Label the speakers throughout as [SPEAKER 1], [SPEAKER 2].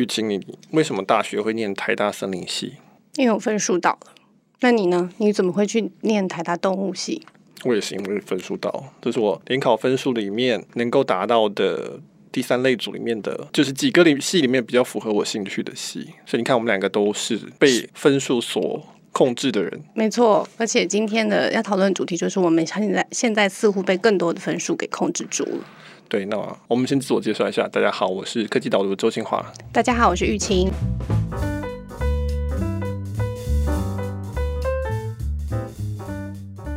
[SPEAKER 1] 玉清，你为什么大学会念台大森林系？
[SPEAKER 2] 因为我分数到了。那你呢？你怎么会去念台大动物系？
[SPEAKER 1] 我也是因为分数到，这是我联考分数里面能够达到的第三类组里面的，就是几个里系里面比较符合我兴趣的系。所以你看，我们两个都是被分数所控制的人。
[SPEAKER 2] 没错，而且今天的要讨论的主题就是我们现在现在似乎被更多的分数给控制住了。
[SPEAKER 1] 对，那我们先自我介绍一下，大家好，我是科技导读的周清华。
[SPEAKER 2] 大家好，我是玉清。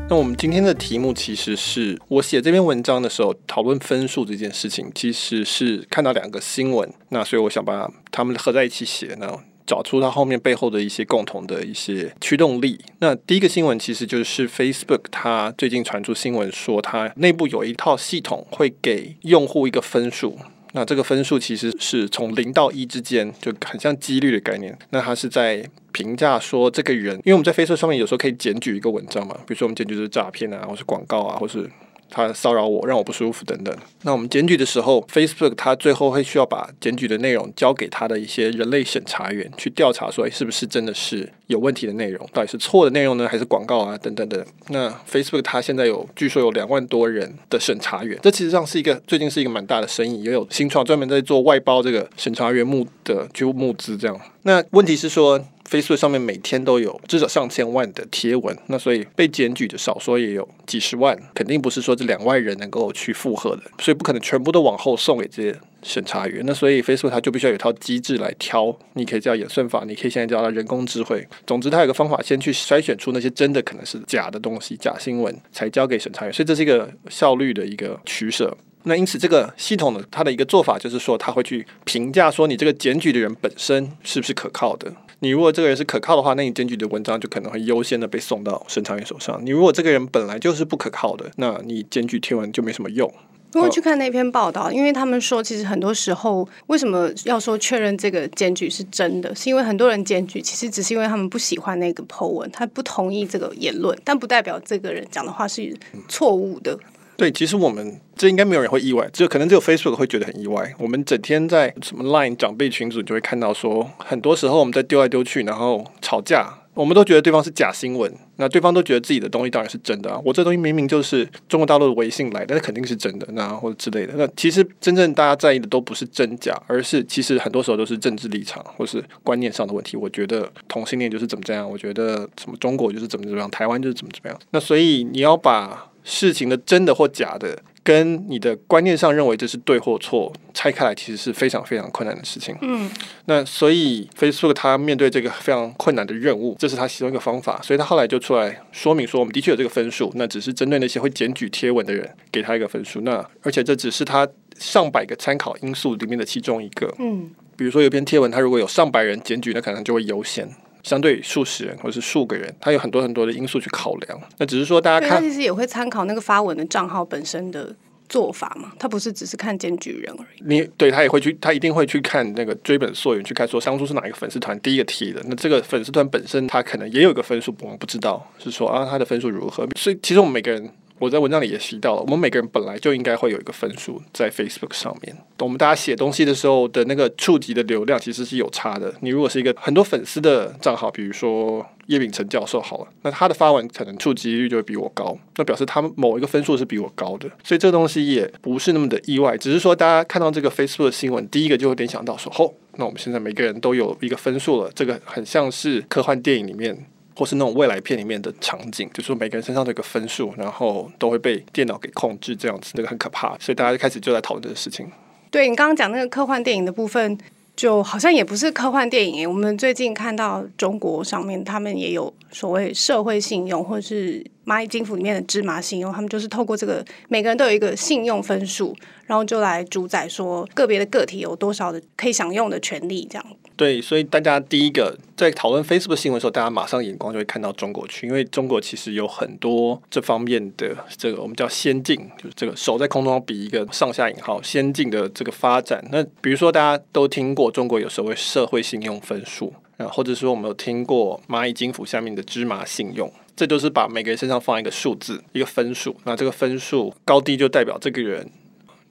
[SPEAKER 1] 那我们今天的题目其实是我写这篇文章的时候讨论分数这件事情，其实是看到两个新闻，那所以我想把它们合在一起写，那找出它后面背后的一些共同的一些驱动力。那第一个新闻其实就是 Facebook，它最近传出新闻说，它内部有一套系统会给用户一个分数。那这个分数其实是从零到一之间，就很像几率的概念。那它是在评价说这个人，因为我们在 Facebook 上面有时候可以检举一个文章嘛，比如说我们检举是诈骗啊，或是广告啊，或是。他骚扰我，让我不舒服等等。那我们检举的时候，Facebook 他最后会需要把检举的内容交给他的一些人类审查员去调查，说是不是真的是有问题的内容，到底是错的内容呢，还是广告啊等等的。那 Facebook 他现在有据说有两万多人的审查员，这其实上是一个最近是一个蛮大的生意，也有新创专门在做外包这个审查员募的去募资这样。那问题是说。Facebook 上面每天都有至少上千万的贴文，那所以被检举的少说也有几十万，肯定不是说这两万人能够去负荷的，所以不可能全部都往后送给这些审查员。那所以 Facebook 它就必须要有一套机制来挑，你可以叫演算法，你可以现在叫它人工智慧。总之，它有个方法先去筛选出那些真的可能是假的东西、假新闻，才交给审查员。所以这是一个效率的一个取舍。那因此，这个系统的，它的一个做法就是说，它会去评价说你这个检举的人本身是不是可靠的。你如果这个人是可靠的话，那你检举的文章就可能会优先的被送到审查员手上。你如果这个人本来就是不可靠的，那你检举贴文就没什么用。
[SPEAKER 2] 如果去看那篇报道，因为他们说，其实很多时候为什么要说确认这个检举是真的，是因为很多人检举其实只是因为他们不喜欢那个 po 文，他不同意这个言论，但不代表这个人讲的话是错误的。
[SPEAKER 1] 对，其实我们这应该没有人会意外，只有可能只有 Facebook 会觉得很意外。我们整天在什么 Line 长辈群组，就会看到说，很多时候我们在丢来丢去，然后吵架，我们都觉得对方是假新闻，那对方都觉得自己的东西当然是真的啊。我这东西明明就是中国大陆的微信来的，但是肯定是真的，那或者之类的。那其实真正大家在意的都不是真假，而是其实很多时候都是政治立场或是观念上的问题。我觉得同性恋就是怎么这样，我觉得什么中国就是怎么怎么样，台湾就是怎么怎么样。那所以你要把。事情的真的或假的，跟你的观念上认为这是对或错拆开来，其实是非常非常困难的事情。嗯，那所以 Facebook 他面对这个非常困难的任务，这是他其中一个方法，所以他后来就出来说明说，我们的确有这个分数，那只是针对那些会检举贴文的人给他一个分数，那而且这只是他上百个参考因素里面的其中一个。嗯，比如说有篇贴文，他如果有上百人检举，那可能就会优先。相对数十人或者是数个人，他有很多很多的因素去考量。那只是说大家看，
[SPEAKER 2] 他其实也会参考那个发文的账号本身的做法嘛。他不是只是看检举人而已。
[SPEAKER 1] 你对他也会去，他一定会去看那个追本溯源，去看说当初是哪一个粉丝团第一个提的。那这个粉丝团本身，他可能也有一个分数，我们不知道是说啊，他的分数如何。所以其实我们每个人。我在文章里也提到了，我们每个人本来就应该会有一个分数在 Facebook 上面。我们大家写东西的时候的那个触及的流量其实是有差的。你如果是一个很多粉丝的账号，比如说叶秉成教授好了，那他的发文可能触及率就会比我高，那表示他某一个分数是比我高的。所以这个东西也不是那么的意外，只是说大家看到这个 Facebook 的新闻，第一个就会联想到说，哦，那我们现在每个人都有一个分数了，这个很像是科幻电影里面。或是那种未来片里面的场景，就是说每个人身上都有个分数，然后都会被电脑给控制，这样子，那个很可怕。所以大家就开始就在讨论这个事情。
[SPEAKER 2] 对，你刚刚讲那个科幻电影的部分，就好像也不是科幻电影。我们最近看到中国上面，他们也有所谓社会信用，或是蚂蚁金服里面的芝麻信用，他们就是透过这个每个人都有一个信用分数，然后就来主宰说个别的个体有多少的可以享用的权利，这样。
[SPEAKER 1] 对，所以大家第一个在讨论 Facebook 新闻的时候，大家马上眼光就会看到中国去，因为中国其实有很多这方面的这个我们叫先进，就是这个手在空中比一个上下引号先进的这个发展。那比如说大家都听过中国有所谓社会信用分数，啊，或者说我们有听过蚂蚁金服下面的芝麻信用，这就是把每个人身上放一个数字，一个分数，那这个分数高低就代表这个人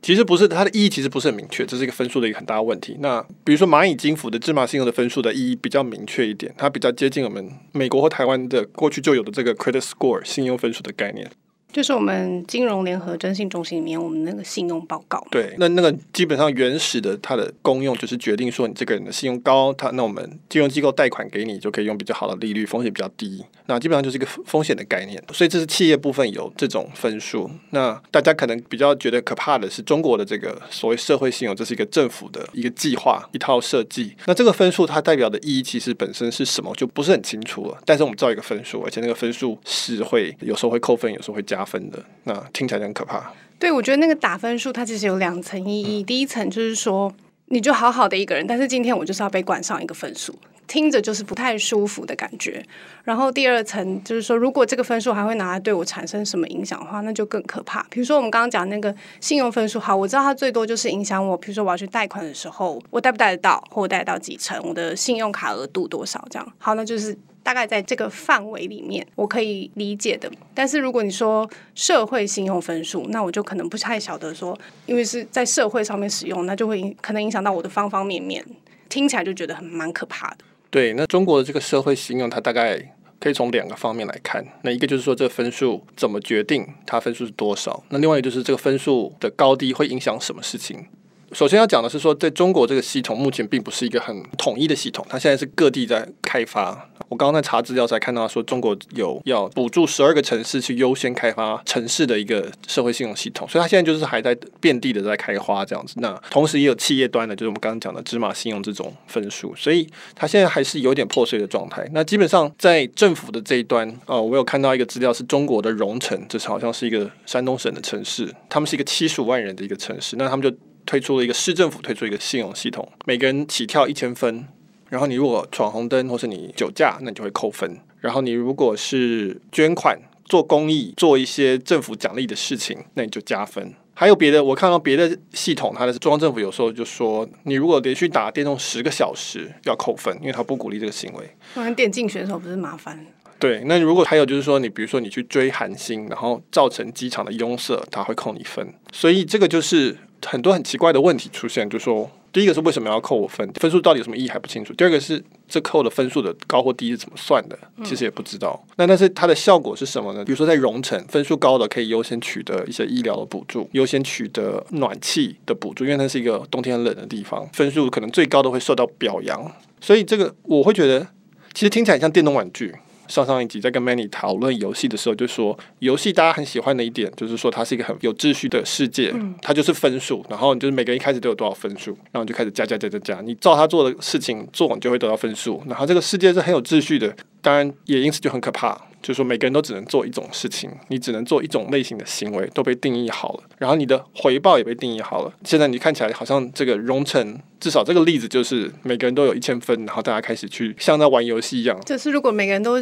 [SPEAKER 1] 其实不是，它的意义其实不是很明确，这是一个分数的一个很大的问题。那比如说蚂蚁金服的芝麻信用的分数的意义比较明确一点，它比较接近我们美国或台湾的过去就有的这个 credit score 信用分数的概念。
[SPEAKER 2] 就是我们金融联合征信中心里面，我们那个信用报告。
[SPEAKER 1] 对，那那个基本上原始的它的功用就是决定说你这个人的信用高，它那我们金融机构贷款给你就可以用比较好的利率，风险比较低。那基本上就是一个风险的概念。所以这是企业部分有这种分数。那大家可能比较觉得可怕的是中国的这个所谓社会信用，这是一个政府的一个计划一套设计。那这个分数它代表的意义其实本身是什么就不是很清楚了。但是我们知道一个分数，而且那个分数是会有时候会扣分，有时候会加。分的那听起来很可怕。
[SPEAKER 2] 对，我觉得那个打分数它其实有两层意义。嗯、第一层就是说，你就好好的一个人，但是今天我就是要被冠上一个分数，听着就是不太舒服的感觉。然后第二层就是说，如果这个分数还会拿来对我产生什么影响的话，那就更可怕。比如说我们刚刚讲那个信用分数，好，我知道它最多就是影响我，比如说我要去贷款的时候，我贷不贷得到，或我贷得到几成，我的信用卡额度多少，这样。好，那就是。大概在这个范围里面，我可以理解的。但是如果你说社会信用分数，那我就可能不太晓得说，因为是在社会上面使用，那就会可能影响到我的方方面面，听起来就觉得很蛮可怕的。
[SPEAKER 1] 对，那中国的这个社会信用，它大概可以从两个方面来看。那一个就是说，这个分数怎么决定它分数是多少？那另外一个就是这个分数的高低会影响什么事情？首先要讲的是说，在中国这个系统目前并不是一个很统一的系统，它现在是各地在开发。我刚刚在查资料才看到说，中国有要补助十二个城市去优先开发城市的一个社会信用系统，所以它现在就是还在遍地的在开花这样子。那同时也有企业端的，就是我们刚刚讲的芝麻信用这种分数，所以它现在还是有点破碎的状态。那基本上在政府的这一端，哦，我有看到一个资料是中国的荣城，这是好像是一个山东省的城市，他们是一个七十五万人的一个城市，那他们就。推出了一个市政府推出一个信用系统，每个人起跳一千分，然后你如果闯红灯或是你酒驾，那你就会扣分。然后你如果是捐款、做公益、做一些政府奖励的事情，那你就加分。还有别的，我看到别的系统，它的中央政府有时候就说，你如果连续打电动十个小时要扣分，因为他不鼓励这个行为。
[SPEAKER 2] 那电竞选手不是麻烦？
[SPEAKER 1] 对，那如果还有就是说，你比如说你去追韩星，然后造成机场的拥塞，他会扣你分。所以这个就是。很多很奇怪的问题出现，就说，第一个是为什么要扣我分？分数到底有什么意义还不清楚。第二个是这扣的分数的高或低是怎么算的？其实也不知道。嗯、那但是它的效果是什么呢？比如说在荣城，分数高的可以优先取得一些医疗的补助，优先取得暖气的补助，因为它是一个冬天很冷的地方，分数可能最高的会受到表扬。所以这个我会觉得，其实听起来像电动玩具。上上一集在跟 Manny 讨论游戏的时候，就说游戏大家很喜欢的一点，就是说它是一个很有秩序的世界，它就是分数，然后你就是每个人一开始都有多少分数，然后你就开始加加加加加，你照他做的事情做，你就会得到分数，然后这个世界是很有秩序的，当然也因此就很可怕。就是说，每个人都只能做一种事情，你只能做一种类型的行为，都被定义好了，然后你的回报也被定义好了。现在你看起来好像这个荣成，至少这个例子就是每个人都有一千分，然后大家开始去像在玩游戏一样。
[SPEAKER 2] 就是如果每个人都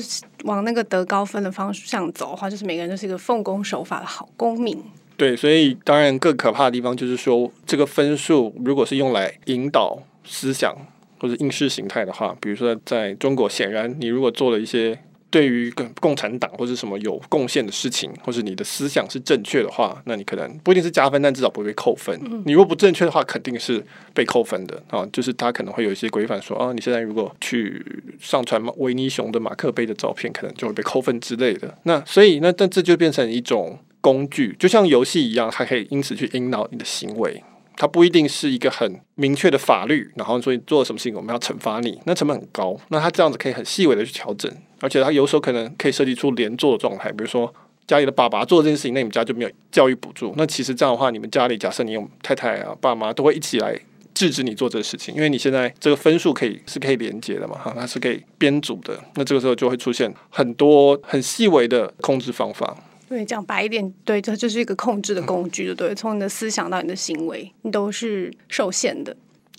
[SPEAKER 2] 往那个得高分的方向走的话，就是每个人都是一个奉公守法的好公民。
[SPEAKER 1] 对，所以当然更可怕的地方就是说，这个分数如果是用来引导思想或者应试形态的话，比如说在中国，显然你如果做了一些。对于跟共产党或者什么有贡献的事情，或是你的思想是正确的话，那你可能不一定是加分，但至少不会被扣分。你如果不正确的话，肯定是被扣分的啊。就是他可能会有一些规范说啊，你现在如果去上传维尼熊的马克杯的照片，可能就会被扣分之类的。那所以那但这就变成一种工具，就像游戏一样，它可以因此去引导你的行为。它不一定是一个很明确的法律，然后所以做了什么事情我们要惩罚你，那成本很高。那它这样子可以很细微的去调整，而且它有时候可能可以设计出连坐的状态，比如说家里的爸爸做这件事情，那你们家就没有教育补助。那其实这样的话，你们家里假设你有太太啊、爸妈都会一起来制止你做这个事情，因为你现在这个分数可以是可以连接的嘛，哈，它是可以编组的。那这个时候就会出现很多很细微的控制方法。
[SPEAKER 2] 对，讲白一点，对，这就是一个控制的工具，对，从你的思想到你的行为，你都是受限的。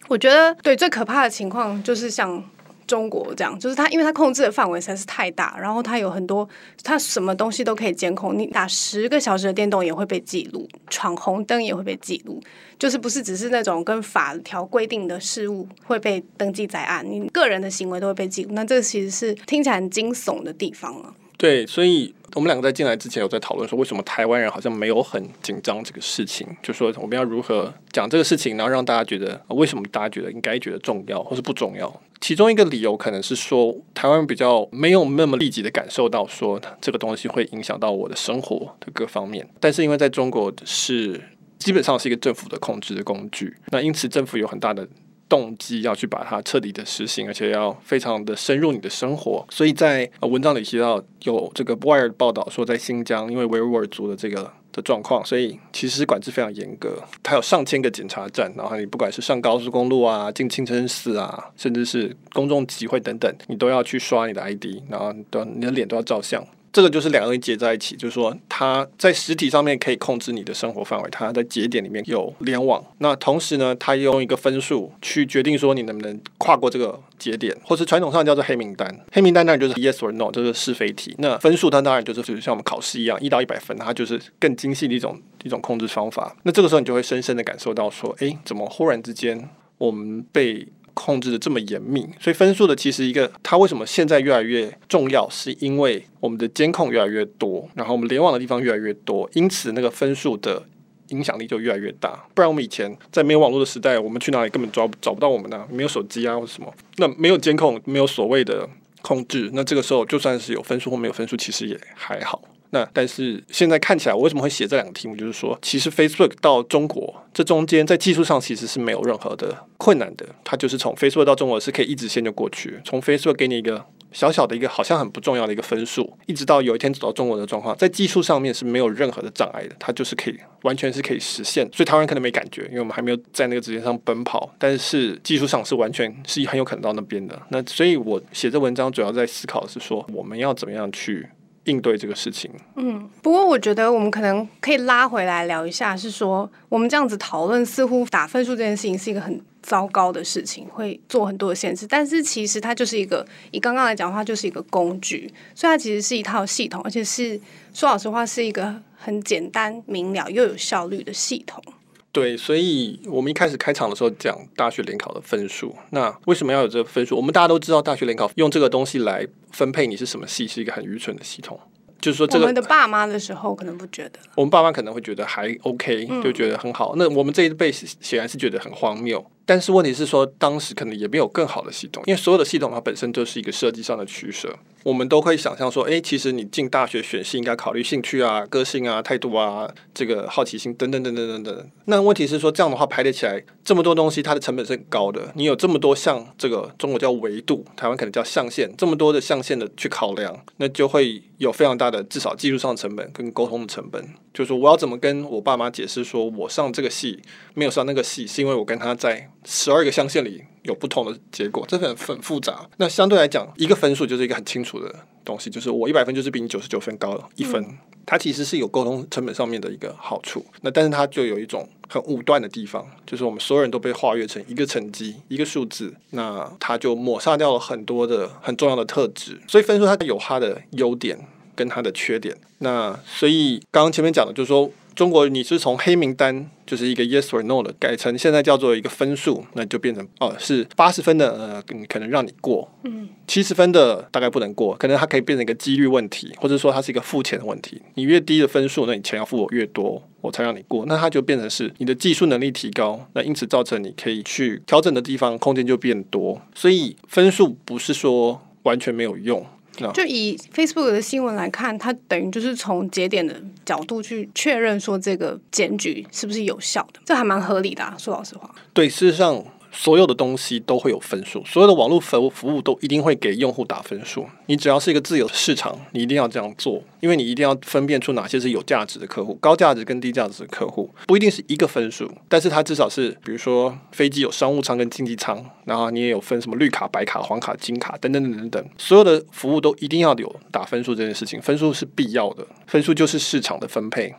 [SPEAKER 2] 我觉得，对，最可怕的情况就是像中国这样，就是它，因为它控制的范围实在是太大，然后它有很多，它什么东西都可以监控。你打十个小时的电动也会被记录，闯红灯也会被记录，就是不是只是那种跟法条规定的事物会被登记在案，你个人的行为都会被记录。那这其实是听起来很惊悚的地方啊。
[SPEAKER 1] 对，所以我们两个在进来之前有在讨论说，为什么台湾人好像没有很紧张这个事情？就说我们要如何讲这个事情，然后让大家觉得为什么大家觉得应该觉得重要，或是不重要？其中一个理由可能是说，台湾比较没有那么立即的感受到说这个东西会影响到我的生活的各方面，但是因为在中国是基本上是一个政府的控制的工具，那因此政府有很大的。动机要去把它彻底的实行，而且要非常的深入你的生活。所以在文章里提到有这个 Wired 报道说，在新疆因为维吾尔族的这个的状况，所以其实管制非常严格。它有上千个检查站，然后你不管是上高速公路啊、进清真寺啊，甚至是公众集会等等，你都要去刷你的 ID，然后都你的脸都要照相。这个就是两个东西结在一起，就是说，它在实体上面可以控制你的生活范围，它在节点里面有联网。那同时呢，它用一个分数去决定说你能不能跨过这个节点，或是传统上叫做黑名单。黑名单当然就是 yes or no，就是是非题。那分数它当然就是像我们考试一样，一到一百分，它就是更精细的一种一种控制方法。那这个时候你就会深深的感受到说，诶，怎么忽然之间我们被控制的这么严密，所以分数的其实一个，它为什么现在越来越重要，是因为我们的监控越来越多，然后我们联网的地方越来越多，因此那个分数的影响力就越来越大。不然我们以前在没有网络的时代，我们去哪里根本找找不到我们呢、没有手机啊，或者什么，那没有监控，没有所谓的控制，那这个时候就算是有分数或没有分数，其实也还好。那但是现在看起来，我为什么会写这两个题目？就是说，其实 Facebook 到中国这中间，在技术上其实是没有任何的困难的。它就是从 Facebook 到中国是可以一直线就过去。从 Facebook 给你一个小小的一个好像很不重要的一个分数，一直到有一天走到中国的状况，在技术上面是没有任何的障碍的。它就是可以完全是可以实现。所以台湾可能没感觉，因为我们还没有在那个直线上奔跑。但是技术上是完全是很有可能到那边的。那所以我写这文章主要在思考的是说，我们要怎么样去。应对这个事情，
[SPEAKER 2] 嗯，不过我觉得我们可能可以拉回来聊一下，是说我们这样子讨论，似乎打分数这件事情是一个很糟糕的事情，会做很多的限制。但是其实它就是一个，以刚刚来讲的话，就是一个工具，所以它其实是一套系统，而且是说老实话，是一个很简单明了又有效率的系统。
[SPEAKER 1] 对，所以我们一开始开场的时候讲大学联考的分数，那为什么要有这个分数？我们大家都知道，大学联考用这个东西来分配你是什么系，是一个很愚蠢的系统。就是说，这个，
[SPEAKER 2] 我们的爸妈的时候可能不觉得，
[SPEAKER 1] 我们爸妈可能会觉得还 OK，就觉得很好。嗯、那我们这一辈显然是觉得很荒谬。但是问题是说，当时可能也没有更好的系统，因为所有的系统它本身就是一个设计上的取舍。我们都可以想象说，诶，其实你进大学选系应该考虑兴趣啊、个性啊、态度啊、这个好奇心等等等等等等。那问题是说，这样的话排列起来这么多东西，它的成本是很高的。你有这么多项，这个中国叫维度，台湾可能叫象限，这么多的象限的去考量，那就会有非常大的至少技术上的成本跟沟通的成本。就是说，我要怎么跟我爸妈解释说，我上这个系没有上那个系，是因为我跟他在十二个象限里有不同的结果，这很很复杂。那相对来讲，一个分数就是一个很清楚的东西，就是我一百分就是比你九十九分高一分，嗯，它其实是有沟通成本上面的一个好处。那但是它就有一种很武断的地方，就是我们所有人都被划约成一个成绩一个数字，那它就抹杀掉了很多的很重要的特质。所以分数它有它的优点。跟它的缺点，那所以刚刚前面讲的，就是说中国你是从黑名单，就是一个 yes or no 的，改成现在叫做一个分数，那就变成哦是八十分的，呃，可能让你过，嗯，七十分的大概不能过，可能它可以变成一个几率问题，或者说它是一个付钱的问题，你越低的分数，那你钱要付我越多，我才让你过，那它就变成是你的技术能力提高，那因此造成你可以去调整的地方空间就变多，所以分数不是说完全没有用。
[SPEAKER 2] 就以 Facebook 的新闻来看，它等于就是从节点的角度去确认说这个检举是不是有效的，这还蛮合理的啊。说老实话，
[SPEAKER 1] 对，事实上。所有的东西都会有分数，所有的网络服务服务都一定会给用户打分数。你只要是一个自由市场，你一定要这样做，因为你一定要分辨出哪些是有价值的客户，高价值跟低价值的客户不一定是一个分数，但是它至少是，比如说飞机有商务舱跟经济舱，然后你也有分什么绿卡、白卡、黄卡、金卡等等等等等，所有的服务都一定要有打分数这件事情，分数是必要的，分数就是市场的分配，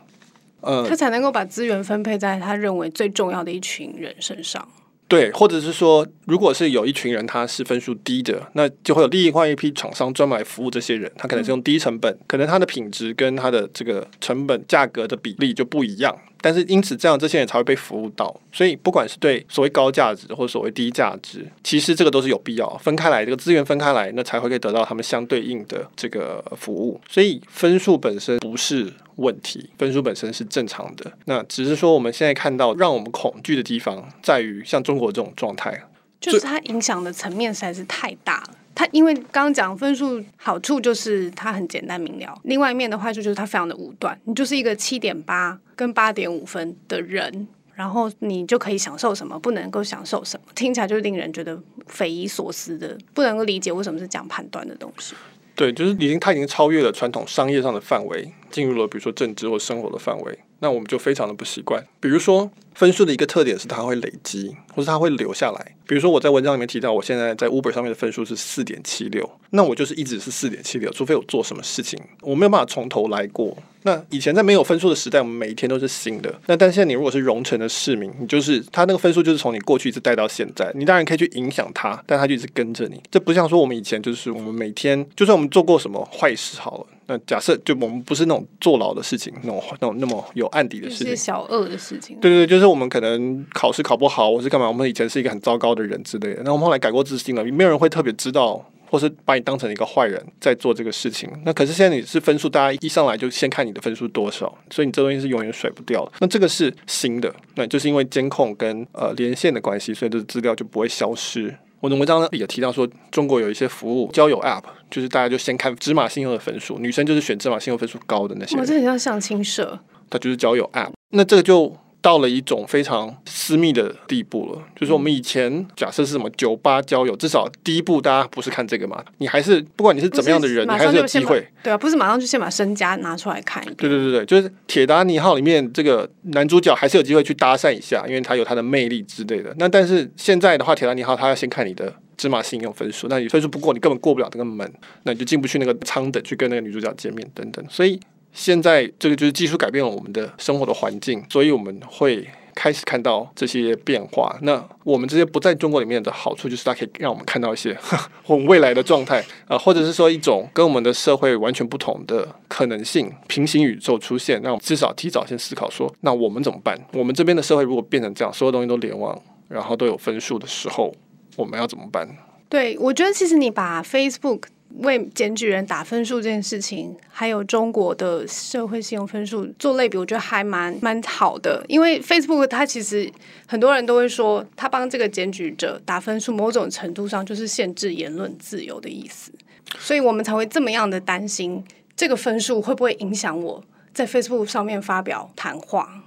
[SPEAKER 2] 呃，他才能够把资源分配在他认为最重要的一群人身上。
[SPEAKER 1] 对，或者是说，如果是有一群人他是分数低的，那就会有另外一批厂商专门来服务这些人。他可能是用低成本，可能他的品质跟他的这个成本价格的比例就不一样。但是因此这样这些人才会被服务到。所以不管是对所谓高价值或所谓低价值，其实这个都是有必要分开来，这个资源分开来，那才会可以得到他们相对应的这个服务。所以分数本身不是问题，分数本身是正常的。那只是说我们现在看到让我们恐惧的地方，在于像中国这种状态，
[SPEAKER 2] 就是它影响的层面实在是太大了。它因为刚刚讲分数好处就是它很简单明了，另外一面的坏处就是它非常的武断。你就是一个七点八跟八点五分的人，然后你就可以享受什么，不能够享受什么，听起来就令人觉得匪夷所思的，不能够理解为什么是这样判断的东西。
[SPEAKER 1] 对，就是已经它已经超越了传统商业上的范围，进入了比如说政治或生活的范围，那我们就非常的不习惯。比如说分数的一个特点是它会累积，或是它会留下来。比如说我在文章里面提到，我现在在 Uber 上面的分数是四点七六，那我就是一直是四点七六，除非我做什么事情，我没有办法从头来过。那以前在没有分数的时代，我们每一天都是新的。那但现在你如果是荣城的市民，你就是他那个分数就是从你过去一直带到现在，你当然可以去影响他，但他就一直跟着你。这不像说我们以前就是我们每天，就算我们做过什么坏事好了，那假设就我们不是那种坐牢的事情，那种那种那么有案底的事情，
[SPEAKER 2] 是小恶的事情。
[SPEAKER 1] 对对对，就是我们可能考试考不好，我是干嘛，我们以前是一个很糟糕的人之类的。那我们后来改过自新了，没有人会特别知道。或是把你当成一个坏人在做这个事情，那可是现在你是分数，大家一上来就先看你的分数多少，所以你这东西是永远甩不掉的。那这个是新的，那就是因为监控跟呃连线的关系，所以这资料就不会消失。我的文章呢也提到说，中国有一些服务交友 App，就是大家就先看芝麻信用的分数，女生就是选芝麻信用分数高的那些。
[SPEAKER 2] 我这很像相亲社，
[SPEAKER 1] 它就是交友 App，那这个就。到了一种非常私密的地步了，就是我们以前假设是什么酒吧交友，至少第一步大家不是看这个嘛，你还是不管你是怎么样的人，你还是有机会。
[SPEAKER 2] 对啊，不是马上就先把身家拿出来看一遍。
[SPEAKER 1] 对对对对，就是《铁达尼号》里面这个男主角还是有机会去搭讪一下，因为他有他的魅力之类的。那但是现在的话，《铁达尼号》他要先看你的芝麻信用分数，那你分数不过，你根本过不了这个门，那你就进不去那个舱等去跟那个女主角见面等等。所以。现在这个就是技术改变了我们的生活的环境，所以我们会开始看到这些变化。那我们这些不在中国里面的好处，就是它可以让我们看到一些 我们未来的状态啊，或者是说一种跟我们的社会完全不同的可能性，平行宇宙出现。那我们至少提早先思考说，那我们怎么办？我们这边的社会如果变成这样，所有东西都联网，然后都有分数的时候，我们要怎么办？
[SPEAKER 2] 对，我觉得其实你把 Facebook。为检举人打分数这件事情，还有中国的社会信用分数做类比，我觉得还蛮蛮好的。因为 Facebook 它其实很多人都会说，它帮这个检举者打分数，某种程度上就是限制言论自由的意思。所以我们才会这么样的担心，这个分数会不会影响我在 Facebook 上面发表谈话。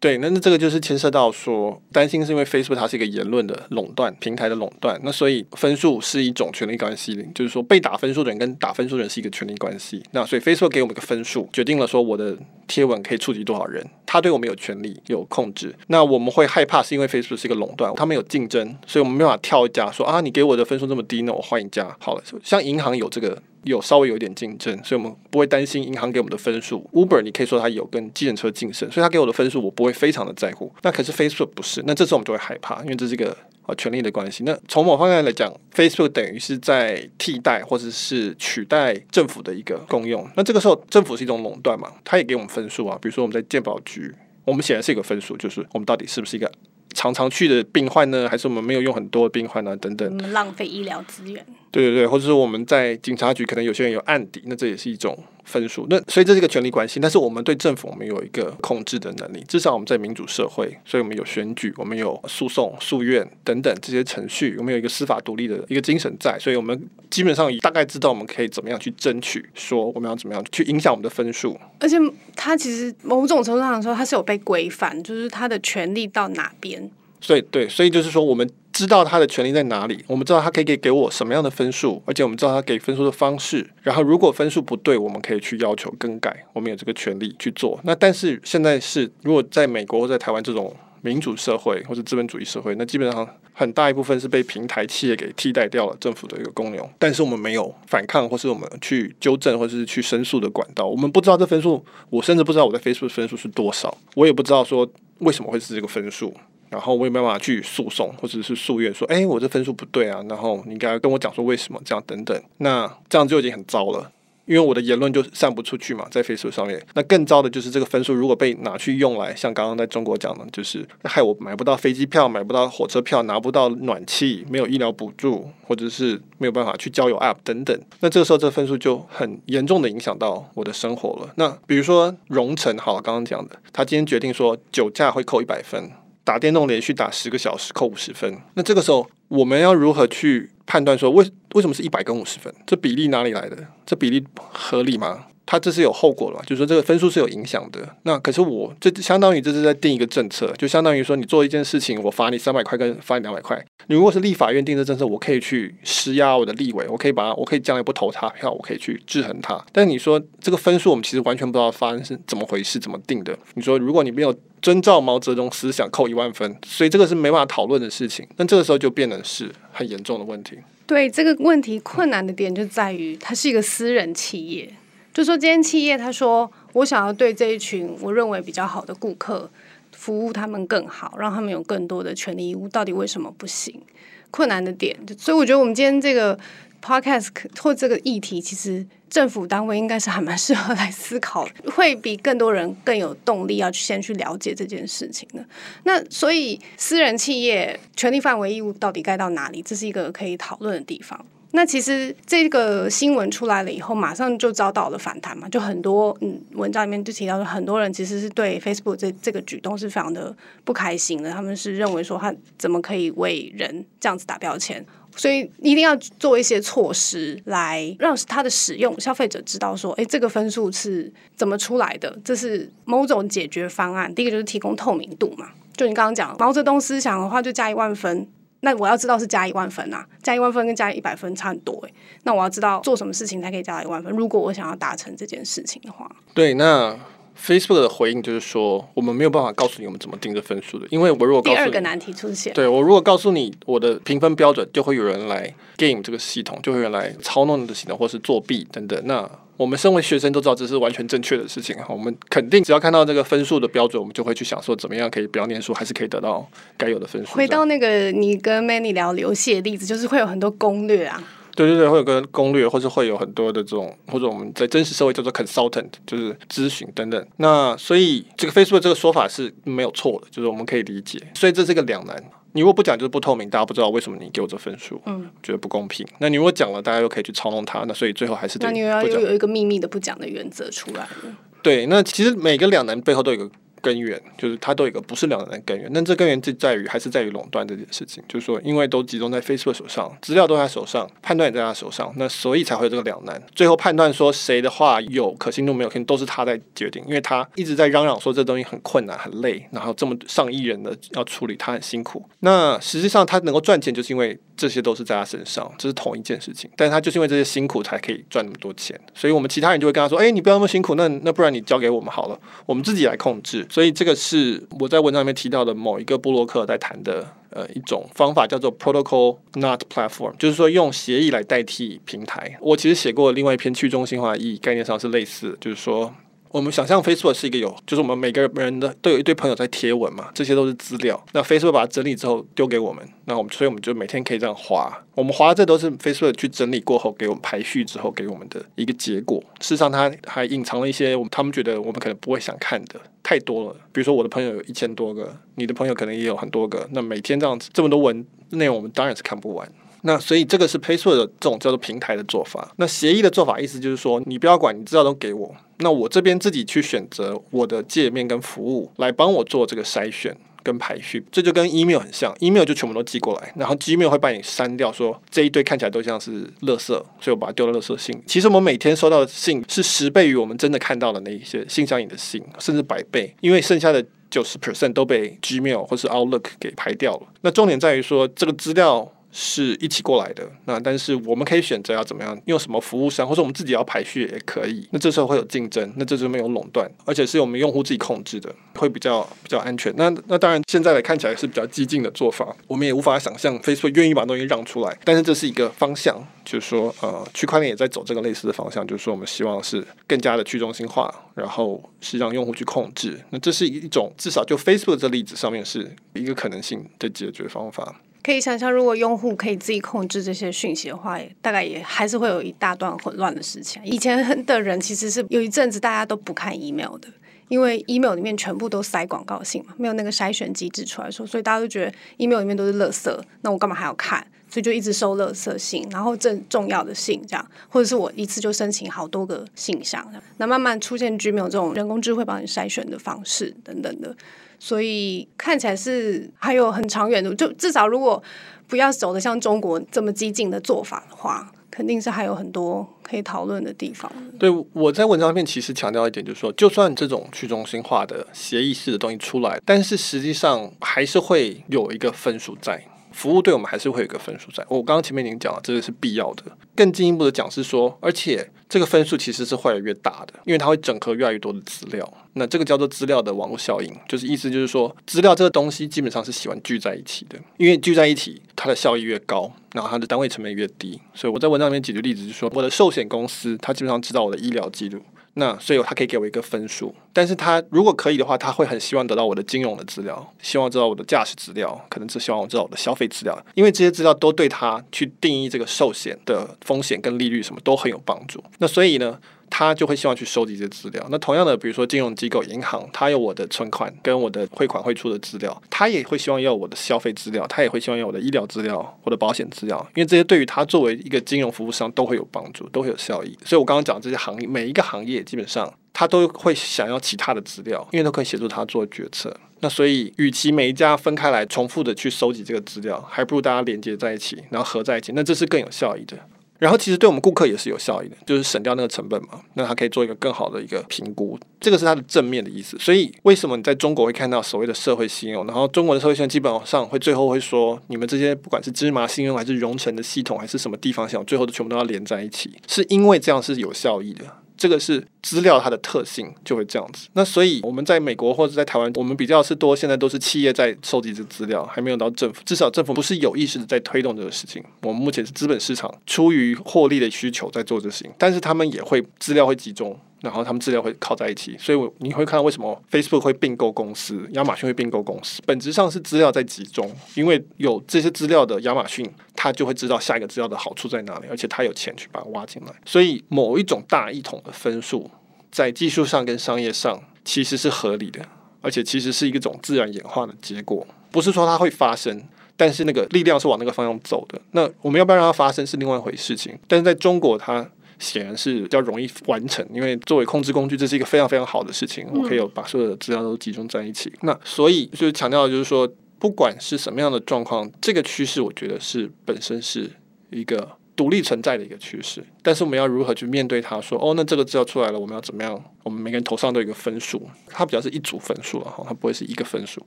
[SPEAKER 1] 对，那那这个就是牵涉到说，担心是因为 Facebook 它是一个言论的垄断平台的垄断，那所以分数是一种权力关系，就是说被打分数的人跟打分数的人是一个权力关系。那所以 Facebook 给我们一个分数，决定了说我的贴文可以触及多少人，他对我们有权利有控制。那我们会害怕是因为 Facebook 是一个垄断，他们有竞争，所以我们没办法跳一家说啊，你给我的分数这么低，那我换一家好了。像银行有这个。有稍微有一点竞争，所以我们不会担心银行给我们的分数。Uber 你可以说它有跟计程车竞争，所以它给我的分数我不会非常的在乎。那可是 Facebook 不是，那这时候我们就会害怕，因为这是一个呃权力的关系。那从某方面来讲，Facebook 等于是在替代或者是取代政府的一个功用。那这个时候政府是一种垄断嘛，它也给我们分数啊。比如说我们在健保局，我们显然是一个分数，就是我们到底是不是一个常常去的病患呢，还是我们没有用很多病患呢？等等，
[SPEAKER 2] 我们浪费医疗资源。
[SPEAKER 1] 对对对，或者是我们在警察局，可能有些人有案底，那这也是一种分数。那所以这是一个权力关系，但是我们对政府我们有一个控制的能力，至少我们在民主社会，所以我们有选举，我们有诉讼、诉愿等等这些程序，我们有一个司法独立的一个精神在，所以我们基本上大概知道我们可以怎么样去争取，说我们要怎么样去影响我们的分数。
[SPEAKER 2] 而且他其实某种程度上说，他是有被规范，就是他的权力到哪边。
[SPEAKER 1] 所以对，所以就是说我们。知道他的权利在哪里，我们知道他可以给给我什么样的分数，而且我们知道他给分数的方式。然后如果分数不对，我们可以去要求更改，我们有这个权利去做。那但是现在是，如果在美国或在台湾这种民主社会或者资本主义社会，那基本上很大一部分是被平台企业给替代掉了政府的一个功能。但是我们没有反抗，或是我们去纠正，或是去申诉的管道。我们不知道这分数，我甚至不知道我在 Facebook 分数是多少，我也不知道说为什么会是这个分数。然后我也没办法去诉讼或者是诉愿说，哎，我这分数不对啊，然后你应该跟我讲说为什么这样等等，那这样就已经很糟了。因为我的言论就散不出去嘛，在 Facebook 上面。那更糟的就是这个分数如果被拿去用来，像刚刚在中国讲的，就是害我买不到飞机票，买不到火车票，拿不到暖气，没有医疗补助，或者是没有办法去交友 App 等等。那这个时候，这分数就很严重的影响到我的生活了。那比如说荣成，好了，刚刚讲的，他今天决定说酒驾会扣一百分，打电动连续打十个小时扣五十分。那这个时候我们要如何去判断说为为什么是一百跟五十分？这比例哪里来的？这比例合理吗？它这是有后果了，就是说这个分数是有影响的。那可是我这相当于这是在定一个政策，就相当于说你做一件事情，我罚你三百块跟罚你两百块。你如果是立法院定的政策，我可以去施压我的立委，我可以把它，我可以将来不投他票，我可以去制衡他。但你说这个分数，我们其实完全不知道发生是怎么回事，怎么定的？你说如果你没有遵照毛泽东思想，扣一万分，所以这个是没办法讨论的事情。那这个时候就变成是很严重的问题。
[SPEAKER 2] 对，这个问题困难的点就在于它是一个私人企业。就说今天企业他说，我想要对这一群我认为比较好的顾客服务他们更好，让他们有更多的权利义务，到底为什么不行？困难的点，所以我觉得我们今天这个 podcast 或这个议题，其实政府单位应该是还蛮适合来思考，会比更多人更有动力要去先去了解这件事情的。那所以私人企业权利范围义务到底该到哪里？这是一个可以讨论的地方。那其实这个新闻出来了以后，马上就遭到了反弹嘛，就很多嗯文章里面就提到说，很多人其实是对 Facebook 这这个举动是非常的不开心的，他们是认为说他怎么可以为人这样子打标签，所以一定要做一些措施来让他的使用消费者知道说，哎，这个分数是怎么出来的，这是某种解决方案。第一个就是提供透明度嘛，就你刚刚讲毛泽东思想的话，就加一万分。那我要知道是加一万分啊，加一万分跟加一百分差很多诶。那我要知道做什么事情才可以加到一万分？如果我想要达成这件事情的话，
[SPEAKER 1] 对，那 Facebook 的回应就是说，我们没有办法告诉你我们怎么定这分数的，因为我如果告诉
[SPEAKER 2] 第二个难题出现，
[SPEAKER 1] 对，我如果告诉你我的评分标准，就会有人来 game 这个系统，就会有人来操弄你的系统，或是作弊等等。那我们身为学生都知道这是完全正确的事情，我们肯定只要看到这个分数的标准，我们就会去想说怎么样可以不要念书，还是可以得到该有的分数。
[SPEAKER 2] 回到那个你跟 Manny 聊游戏的例子，就是会有很多攻略啊。
[SPEAKER 1] 对对对，会有个攻略，或者会有很多的这种，或者我们在真实社会叫做 consultant，就是咨询等等。那所以这个 Facebook 这个说法是没有错的，就是我们可以理解。所以这是一个两难。你如果不讲就是不透明，大家不知道为什么你给我这分数，嗯，觉得不公平。那你如果讲了，大家又可以去操弄它，那所以最后还是得。
[SPEAKER 2] 那你要又有一个秘密的不讲的原则出来了。
[SPEAKER 1] 对，那其实每个两难背后都有一个。根源就是它都有一个不是两难的根源，那这根源就在于还是在于垄断这件事情，就是说因为都集中在 Facebook 手上，资料都在他手上，判断也在他手上，那所以才会有这个两难。最后判断说谁的话有可信度没有可信，都是他在决定，因为他一直在嚷嚷说这东西很困难很累，然后这么上亿人的要处理，他很辛苦。那实际上他能够赚钱，就是因为这些都是在他身上，这是同一件事情，但是他就是因为这些辛苦才可以赚那么多钱，所以我们其他人就会跟他说：“哎，你不要那么辛苦，那那不然你交给我们好了，我们自己来控制。”所以这个是。我在文章里面提到的某一个布洛克在谈的呃一种方法叫做 protocol not platform，就是说用协议来代替平台。我其实写过另外一篇去中心化意义概念上是类似，就是说。我们想象 Facebook 是一个有，就是我们每个人的都有一堆朋友在贴文嘛，这些都是资料。那 Facebook 把它整理之后丢给我们，那我们所以我们就每天可以这样滑。我们滑的这都是 Facebook 去整理过后给我们排序之后给我们的一个结果。事实上，它还隐藏了一些他们觉得我们可能不会想看的，太多了。比如说我的朋友有一千多个，你的朋友可能也有很多个。那每天这样子这么多文内容，我们当然是看不完。那所以这个是 Facebook 的这种叫做平台的做法。那协议的做法意思就是说，你不要管，你资料都给我，那我这边自己去选择我的界面跟服务来帮我做这个筛选跟排序。这就跟 email 很像，email 就全部都寄过来，然后 Gmail 会把你删掉，说这一堆看起来都像是垃圾，所以我把它丢到垃圾信。其实我们每天收到的信是十倍于我们真的看到的那一些信箱里的信，甚至百倍，因为剩下的九十 percent 都被 Gmail 或是 Outlook 给排掉了。那重点在于说这个资料。是一起过来的，那但是我们可以选择要怎么样用什么服务商，或者我们自己要排序也可以。那这时候会有竞争，那这就没有垄断，而且是我们用户自己控制的，会比较比较安全。那那当然现在来看起来是比较激进的做法，我们也无法想象 Facebook 愿意把东西让出来。但是这是一个方向，就是说呃，区块链也在走这个类似的方向，就是说我们希望是更加的去中心化，然后是让用户去控制。那这是一种至少就 Facebook 这例子上面是一个可能性的解决方法。
[SPEAKER 2] 可以想象，如果用户可以自己控制这些讯息的话，大概也还是会有一大段混乱的事情。以前的人其实是有一阵子大家都不看 email 的，因为 email 里面全部都塞广告信嘛，没有那个筛选机制出来说，所以大家都觉得 email 里面都是垃圾，那我干嘛还要看？所以就一直收垃圾信，然后正重要的信这样，或者是我一次就申请好多个信箱，那慢慢出现 Gmail 这种人工智慧帮你筛选的方式等等的。所以看起来是还有很长远的，就至少如果不要走的像中国这么激进的做法的话，肯定是还有很多可以讨论的地方。
[SPEAKER 1] 对，我在文章里面其实强调一点，就是说，就算这种去中心化的协议式的东西出来，但是实际上还是会有一个分数在。服务对我们还是会有一个分数在。我刚刚前面已经讲了，这个是必要的。更进一步的讲是说，而且这个分数其实是会越来越大的，因为它会整合越来越多的资料。那这个叫做资料的网络效应，就是意思就是说，资料这个东西基本上是喜欢聚在一起的，因为聚在一起，它的效益越高，然后它的单位成本越低。所以我在文章里面举的例子就是说，我的寿险公司它基本上知道我的医疗记录。那所以，他可以给我一个分数，但是他如果可以的话，他会很希望得到我的金融的资料，希望知道我的驾驶资料，可能只希望我知道我的消费资料，因为这些资料都对他去定义这个寿险的风险跟利率什么都很有帮助。那所以呢，他就会希望去收集这些资料。那同样的，比如说金融机构、银行，他有我的存款跟我的汇款汇出的资料，他也会希望要我的消费资料，他也会希望要我的医疗资料、或者保险资料，因为这些对于他作为一个金融服务商都会有帮助，都会有效益。所以我刚刚讲这些行业，每一个行业基本上他都会想要其他的资料，因为都可以协助他做决策。那所以，与其每一家分开来重复的去收集这个资料，还不如大家连接在一起，然后合在一起，那这是更有效益的。然后其实对我们顾客也是有效益的，就是省掉那个成本嘛。那他可以做一个更好的一个评估，这个是它的正面的意思。所以为什么你在中国会看到所谓的社会信用？然后中国的社会信用基本上会最后会说，你们这些不管是芝麻信用还是融成的系统，还是什么地方信用，最后都全部都要连在一起，是因为这样是有效益的。这个是资料它的特性就会这样子。那所以我们在美国或者在台湾，我们比较是多，现在都是企业在收集这资料，还没有到政府。至少政府不是有意识的在推动这个事情。我们目前是资本市场出于获利的需求在做这事情，但是他们也会资料会集中。然后他们资料会靠在一起，所以我你会看到为什么 Facebook 会并购公司，亚马逊会并购公司，本质上是资料在集中，因为有这些资料的亚马逊，他就会知道下一个资料的好处在哪里，而且他有钱去把它挖进来，所以某一种大一统的分数，在技术上跟商业上其实是合理的，而且其实是一种自然演化的结果，不是说它会发生，但是那个力量是往那个方向走的。那我们要不要让它发生是另外一回事情，但是在中国它。显然是比较容易完成，因为作为控制工具，这是一个非常非常好的事情。我可以有把所有的资料都集中在一起。那所以就是强调的就是说，不管是什么样的状况，这个趋势我觉得是本身是一个独立存在的一个趋势。但是我们要如何去面对它？说哦，那这个资料出来了，我们要怎么样？我们每个人头上都有一个分数，它比较是一组分数了哈，它不会是一个分数。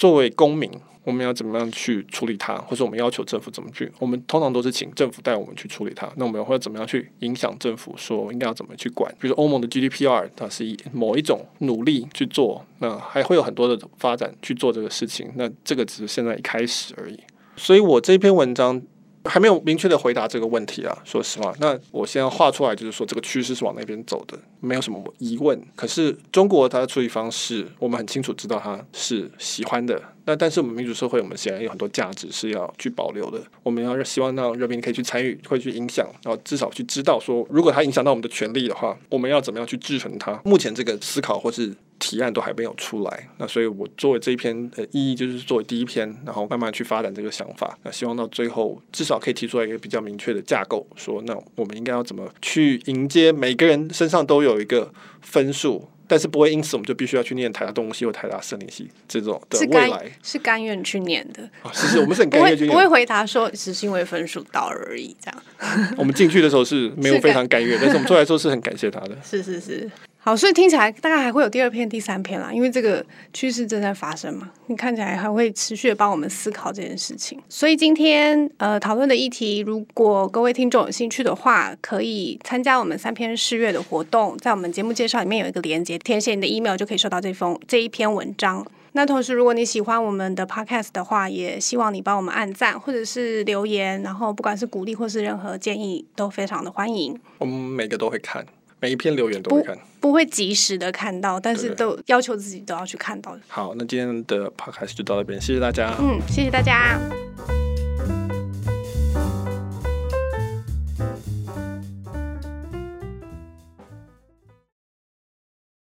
[SPEAKER 1] 作为公民，我们要怎么样去处理它，或者我们要求政府怎么去？我们通常都是请政府带我们去处理它。那我们会怎么样去影响政府？说应该要怎么去管？比如说欧盟的 GDPR，它是以某一种努力去做，那还会有很多的发展去做这个事情。那这个只是现在一开始而已。所以我这篇文章。还没有明确的回答这个问题啊，说实话。那我现在画出来就是说，这个趋势是往那边走的，没有什么疑问。可是中国它的处理方式，我们很清楚知道它是喜欢的。那但是我们民主社会，我们显然有很多价值是要去保留的。我们要希望让人民可以去参与，会去影响，然后至少去知道说，如果它影响到我们的权利的话，我们要怎么样去制衡它。目前这个思考或是。提案都还没有出来，那所以我作为这一篇的意义就是作为第一篇，然后慢慢去发展这个想法。那希望到最后至少可以提出来一个比较明确的架构，说那我们应该要怎么去迎接每个人身上都有一个分数，但是不会因此我们就必须要去念台大动物系或台大森林系这种的未来
[SPEAKER 2] 是甘愿去念的。
[SPEAKER 1] 啊，是是，我们是很甘愿去念，
[SPEAKER 2] 不会回答说只是因为分数到而已这样。
[SPEAKER 1] 我们进去的时候是没有非常甘愿，但是我们出来的时候是很感谢他的。
[SPEAKER 2] 是是是。好，所以听起来大概还会有第二篇、第三篇啦，因为这个趋势正在发生嘛。你看起来还会持续的帮我们思考这件事情。所以今天呃讨论的议题，如果各位听众有兴趣的话，可以参加我们三篇试阅的活动，在我们节目介绍里面有一个连接，填写你的 email 就可以收到这封这一篇文章。那同时，如果你喜欢我们的 podcast 的话，也希望你帮我们按赞或者是留言，然后不管是鼓励或是任何建议，都非常的欢迎。
[SPEAKER 1] 我们每个都会看。每一篇留言都会看，
[SPEAKER 2] 不，不会及时的看到，但是都要求自己都要去看到。
[SPEAKER 1] 好，那今天的 podcast 就到这边，谢谢大家。
[SPEAKER 2] 嗯，谢谢大家。